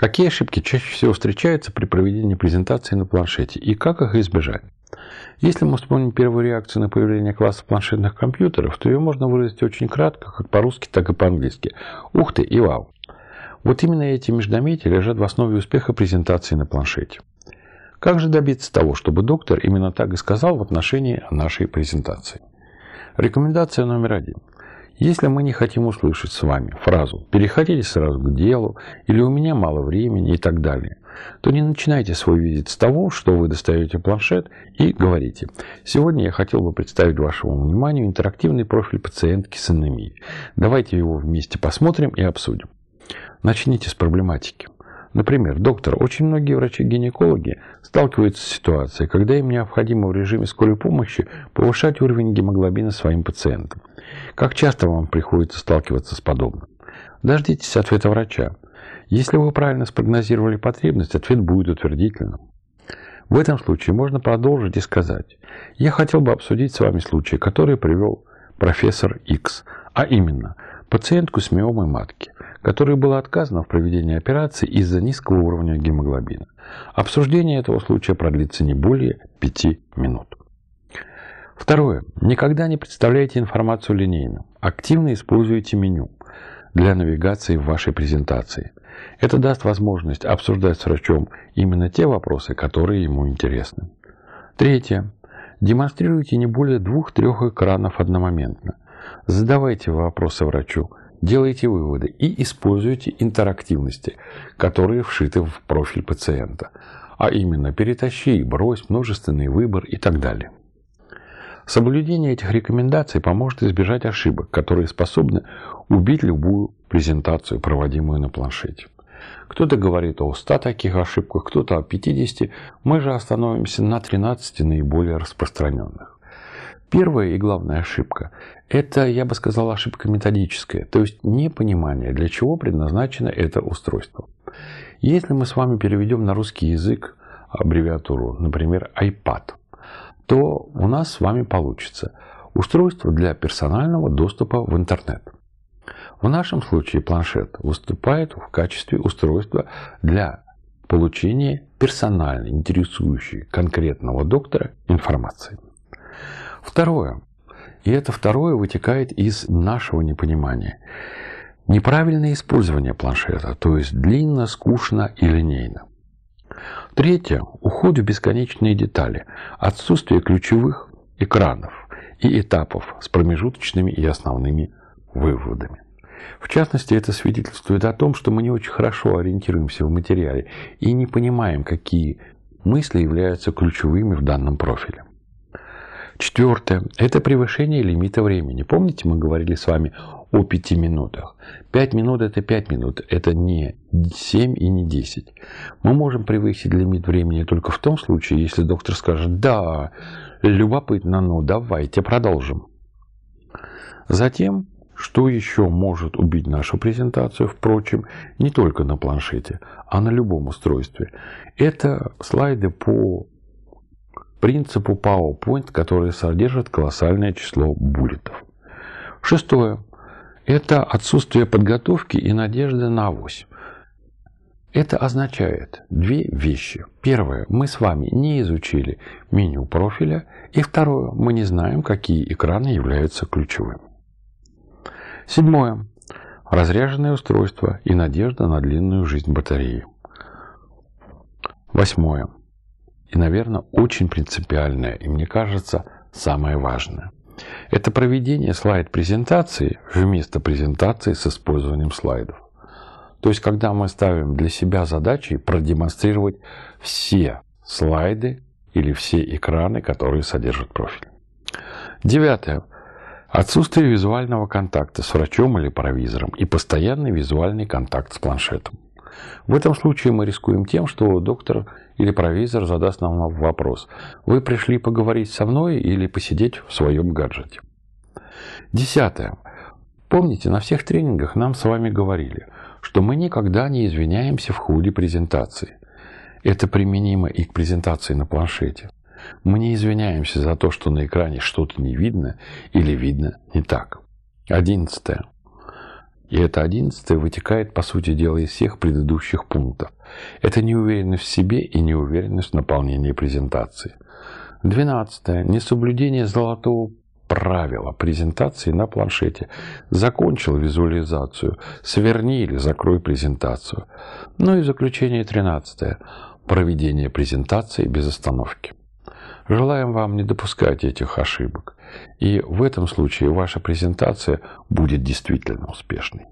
Какие ошибки чаще всего встречаются при проведении презентации на планшете и как их избежать? Если мы вспомним первую реакцию на появление класса планшетных компьютеров, то ее можно выразить очень кратко, как по-русски, так и по-английски. Ух ты и вау! Вот именно эти междометия лежат в основе успеха презентации на планшете. Как же добиться того, чтобы доктор именно так и сказал в отношении нашей презентации? Рекомендация номер один. Если мы не хотим услышать с вами фразу «переходите сразу к делу» или «у меня мало времени» и так далее, то не начинайте свой визит с того, что вы достаете планшет и говорите «Сегодня я хотел бы представить вашему вниманию интерактивный профиль пациентки с анемией. Давайте его вместе посмотрим и обсудим». Начните с проблематики. Например, доктор, очень многие врачи-гинекологи сталкиваются с ситуацией, когда им необходимо в режиме скорой помощи повышать уровень гемоглобина своим пациентам. Как часто вам приходится сталкиваться с подобным? Дождитесь ответа врача. Если вы правильно спрогнозировали потребность, ответ будет утвердительным. В этом случае можно продолжить и сказать, я хотел бы обсудить с вами случай, который привел профессор X, а именно пациентку с миомой матки – которой было отказано в проведении операции из-за низкого уровня гемоглобина. Обсуждение этого случая продлится не более 5 минут. Второе. Никогда не представляйте информацию линейно. Активно используйте меню для навигации в вашей презентации. Это даст возможность обсуждать с врачом именно те вопросы, которые ему интересны. Третье. Демонстрируйте не более двух-трех экранов одномоментно. Задавайте вопросы врачу, делайте выводы и используйте интерактивности, которые вшиты в профиль пациента, а именно перетащи, брось, множественный выбор и так далее. Соблюдение этих рекомендаций поможет избежать ошибок, которые способны убить любую презентацию, проводимую на планшете. Кто-то говорит о 100 таких ошибках, кто-то о 50, мы же остановимся на 13 наиболее распространенных. Первая и главная ошибка – это, я бы сказал, ошибка методическая, то есть непонимание, для чего предназначено это устройство. Если мы с вами переведем на русский язык аббревиатуру, например, iPad, то у нас с вами получится устройство для персонального доступа в интернет. В нашем случае планшет выступает в качестве устройства для получения персональной, интересующей конкретного доктора информации. Второе. И это второе вытекает из нашего непонимания. Неправильное использование планшета, то есть длинно, скучно и линейно. Третье. Уход в бесконечные детали. Отсутствие ключевых экранов и этапов с промежуточными и основными выводами. В частности, это свидетельствует о том, что мы не очень хорошо ориентируемся в материале и не понимаем, какие мысли являются ключевыми в данном профиле. Четвертое – это превышение лимита времени. Помните, мы говорили с вами о пяти минутах. Пять минут – это пять минут, это не семь и не десять. Мы можем превысить лимит времени только в том случае, если доктор скажет «Да, любопытно, ну давайте продолжим». Затем, что еще может убить нашу презентацию, впрочем, не только на планшете, а на любом устройстве, это слайды по принципу PowerPoint, который содержит колоссальное число буллетов. Шестое. Это отсутствие подготовки и надежды на авось. Это означает две вещи. Первое. Мы с вами не изучили меню профиля. И второе. Мы не знаем, какие экраны являются ключевыми. Седьмое. Разряженное устройство и надежда на длинную жизнь батареи. Восьмое и, наверное, очень принципиальное, и мне кажется, самое важное. Это проведение слайд-презентации вместо презентации с использованием слайдов. То есть, когда мы ставим для себя задачей продемонстрировать все слайды или все экраны, которые содержат профиль. Девятое. Отсутствие визуального контакта с врачом или провизором и постоянный визуальный контакт с планшетом. В этом случае мы рискуем тем, что доктор или провизор задаст нам вопрос. Вы пришли поговорить со мной или посидеть в своем гаджете? Десятое. Помните, на всех тренингах нам с вами говорили, что мы никогда не извиняемся в ходе презентации. Это применимо и к презентации на планшете. Мы не извиняемся за то, что на экране что-то не видно или видно не так. Одиннадцатое. И это одиннадцатое вытекает, по сути дела, из всех предыдущих пунктов. Это неуверенность в себе и неуверенность в наполнении презентации. Двенадцатое. Несоблюдение золотого правила презентации на планшете. Закончил визуализацию, сверни или закрой презентацию. Ну и заключение тринадцатое. Проведение презентации без остановки. Желаем вам не допускать этих ошибок. И в этом случае ваша презентация будет действительно успешной.